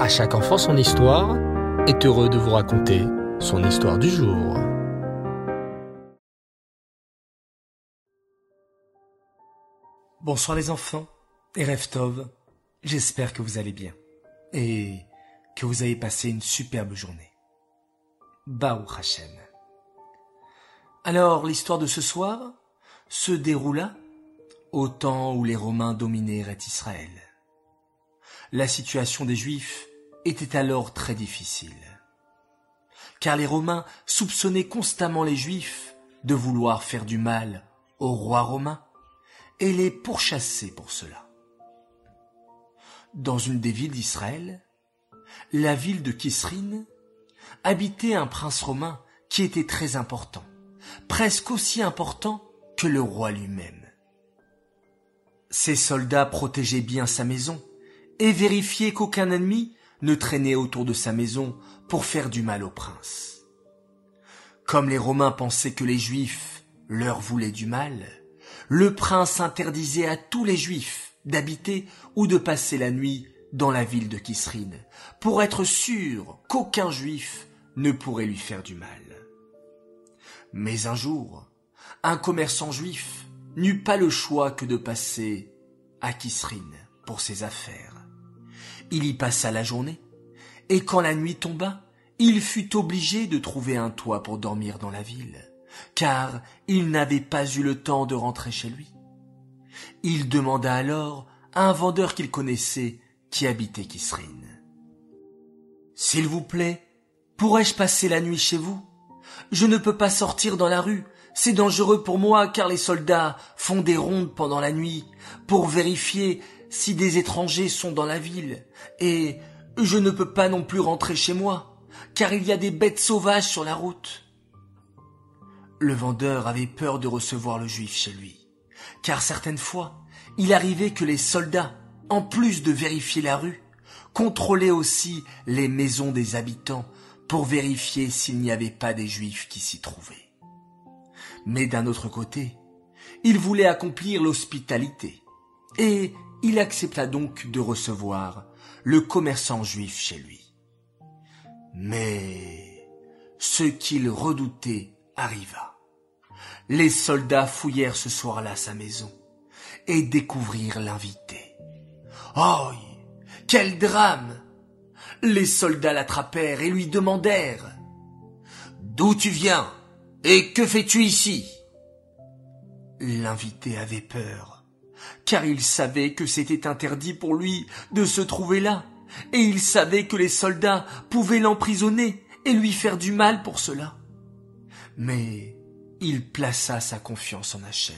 À chaque enfant son histoire est heureux de vous raconter son histoire du jour. Bonsoir les enfants et Reftov, j'espère que vous allez bien et que vous avez passé une superbe journée. Baou Hashem. Alors l'histoire de ce soir se déroula au temps où les Romains dominaient Israël. La situation des Juifs était alors très difficile, car les Romains soupçonnaient constamment les Juifs de vouloir faire du mal au roi romain et les pourchasser pour cela. Dans une des villes d'Israël, la ville de Kisrine, habitait un prince romain qui était très important, presque aussi important que le roi lui-même. Ses soldats protégeaient bien sa maison et vérifiaient qu'aucun ennemi ne traînait autour de sa maison pour faire du mal au prince. Comme les Romains pensaient que les Juifs leur voulaient du mal, le prince interdisait à tous les Juifs d'habiter ou de passer la nuit dans la ville de Kisrine, pour être sûr qu'aucun Juif ne pourrait lui faire du mal. Mais un jour, un commerçant juif n'eut pas le choix que de passer à Kisrine pour ses affaires. Il y passa la journée, et quand la nuit tomba, il fut obligé de trouver un toit pour dormir dans la ville, car il n'avait pas eu le temps de rentrer chez lui. Il demanda alors à un vendeur qu'il connaissait qui habitait Kisrine. S'il vous plaît, pourrais-je passer la nuit chez vous? Je ne peux pas sortir dans la rue, c'est dangereux pour moi car les soldats font des rondes pendant la nuit pour vérifier si des étrangers sont dans la ville, et je ne peux pas non plus rentrer chez moi, car il y a des bêtes sauvages sur la route. Le vendeur avait peur de recevoir le juif chez lui, car certaines fois, il arrivait que les soldats, en plus de vérifier la rue, contrôlaient aussi les maisons des habitants pour vérifier s'il n'y avait pas des juifs qui s'y trouvaient. Mais d'un autre côté, il voulait accomplir l'hospitalité, et il accepta donc de recevoir le commerçant juif chez lui. Mais ce qu'il redoutait arriva. Les soldats fouillèrent ce soir-là sa maison et découvrirent l'invité. Oh, quel drame Les soldats l'attrapèrent et lui demandèrent D'où tu viens et que fais-tu ici? L'invité avait peur car il savait que c'était interdit pour lui de se trouver là, et il savait que les soldats pouvaient l'emprisonner et lui faire du mal pour cela. Mais il plaça sa confiance en Hachem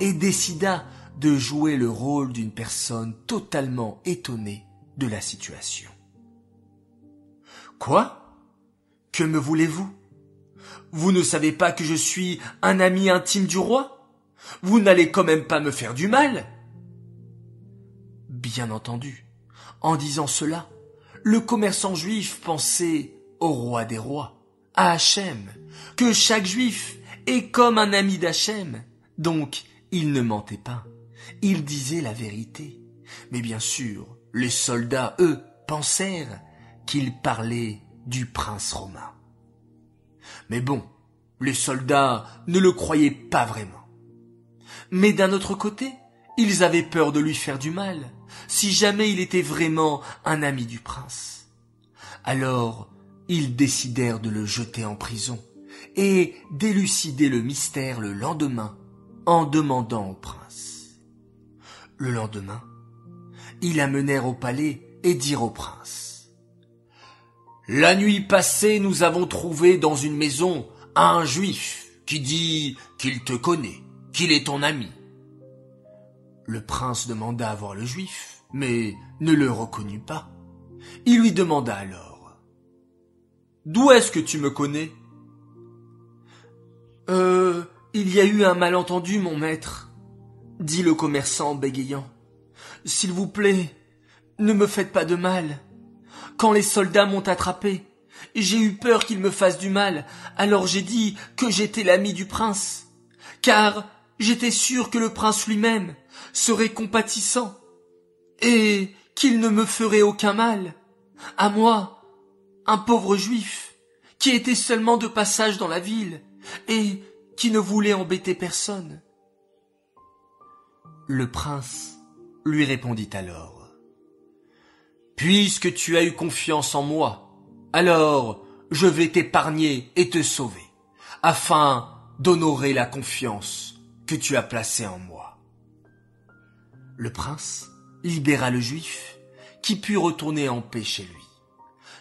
et décida de jouer le rôle d'une personne totalement étonnée de la situation. Quoi? Que me voulez-vous? Vous ne savez pas que je suis un ami intime du roi? Vous n'allez quand même pas me faire du mal. Bien entendu, en disant cela, le commerçant juif pensait au roi des rois, à Hachem, que chaque juif est comme un ami d'Hachem. Donc, il ne mentait pas. Il disait la vérité. Mais bien sûr, les soldats, eux, pensèrent qu'il parlait du prince romain. Mais bon, les soldats ne le croyaient pas vraiment. Mais d'un autre côté, ils avaient peur de lui faire du mal, si jamais il était vraiment un ami du prince. Alors, ils décidèrent de le jeter en prison et d'élucider le mystère le lendemain en demandant au prince. Le lendemain, ils l'amenèrent au palais et dirent au prince. La nuit passée, nous avons trouvé dans une maison un juif qui dit qu'il te connaît qu'il est ton ami. Le prince demanda à voir le juif, mais ne le reconnut pas. Il lui demanda alors. D'où est-ce que tu me connais? Euh, il y a eu un malentendu, mon maître, dit le commerçant bégayant. S'il vous plaît, ne me faites pas de mal. Quand les soldats m'ont attrapé, j'ai eu peur qu'ils me fassent du mal, alors j'ai dit que j'étais l'ami du prince. Car j'étais sûr que le prince lui-même serait compatissant et qu'il ne me ferait aucun mal. À moi, un pauvre juif, qui était seulement de passage dans la ville, et qui ne voulait embêter personne. Le prince lui répondit alors. Puisque tu as eu confiance en moi, alors je vais t'épargner et te sauver, afin d'honorer la confiance tu as placée en moi. Le prince libéra le juif, qui put retourner en paix chez lui.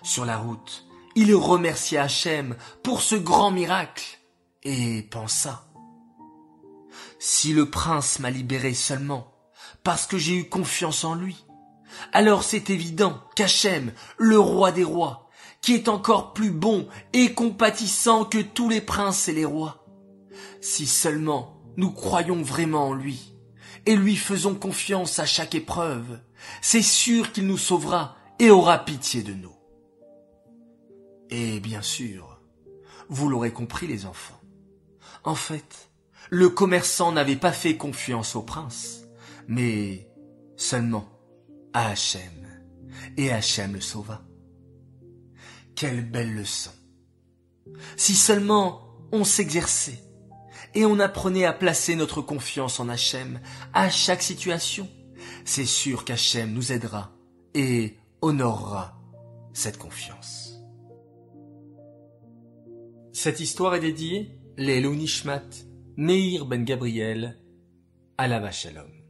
Sur la route, il remercia Hachem pour ce grand miracle et pensa Si le prince m'a libéré seulement parce que j'ai eu confiance en lui, alors c'est évident qu'Hachem, le roi des rois, qui est encore plus bon et compatissant que tous les princes et les rois, si seulement nous croyons vraiment en lui et lui faisons confiance à chaque épreuve, c'est sûr qu'il nous sauvera et aura pitié de nous. Et bien sûr, vous l'aurez compris les enfants, en fait, le commerçant n'avait pas fait confiance au prince, mais seulement à Hachem, et Hachem le sauva. Quelle belle leçon. Si seulement on s'exerçait et on apprenait à placer notre confiance en Hachem à chaque situation, c'est sûr qu'Hachem nous aidera et honorera cette confiance. Cette histoire est dédiée les Nishmat, Meir ben Gabriel, la Shalom.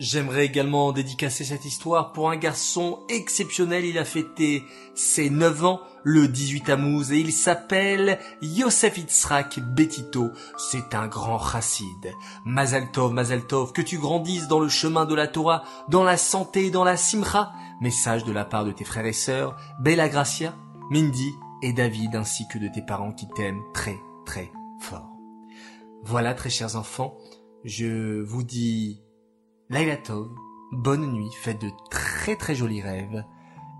J'aimerais également dédicacer cette histoire pour un garçon exceptionnel. Il a fêté ses 9 ans le 18 Tammuz et il s'appelle Yosef Itzrak Betito. C'est un grand chassid. Mazal Tov, Mazal Tov, que tu grandisses dans le chemin de la Torah, dans la santé et dans la simcha. Message de la part de tes frères et sœurs, Bella Gracia, Mindy et David ainsi que de tes parents qui t'aiment très très fort. Voilà très chers enfants, je vous dis Laila Tov, bonne nuit, faites de très très jolis rêves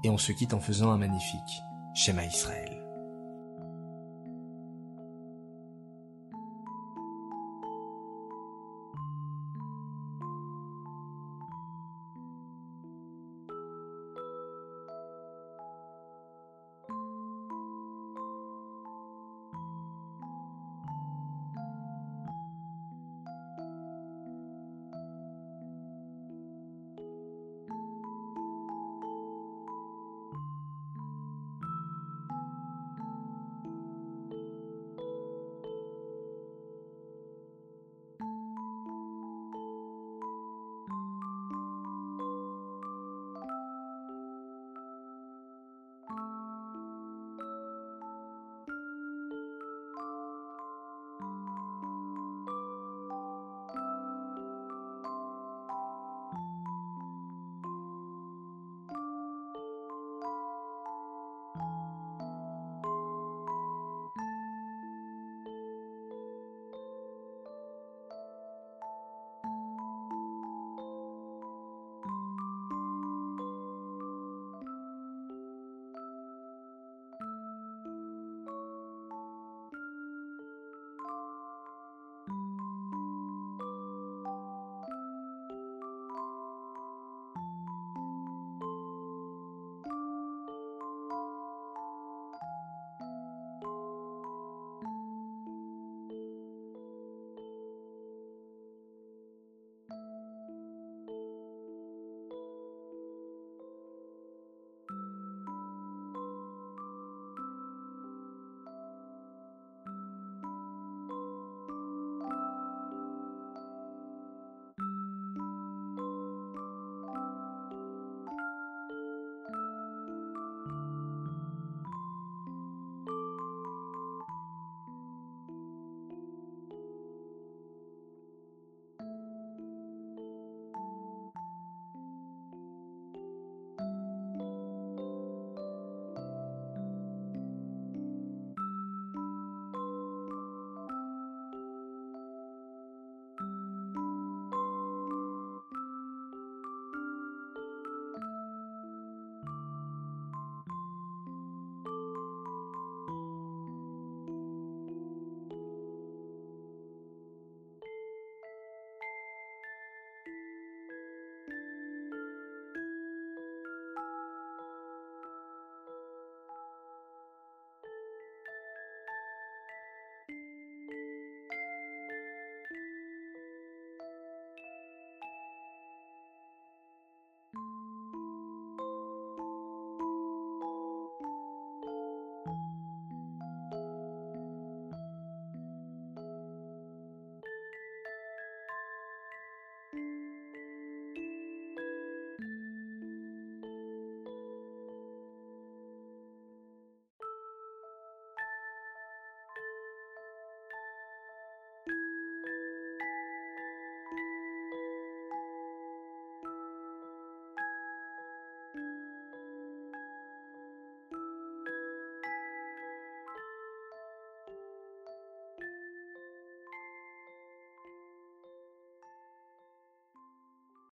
et on se quitte en faisant un magnifique schéma Israël.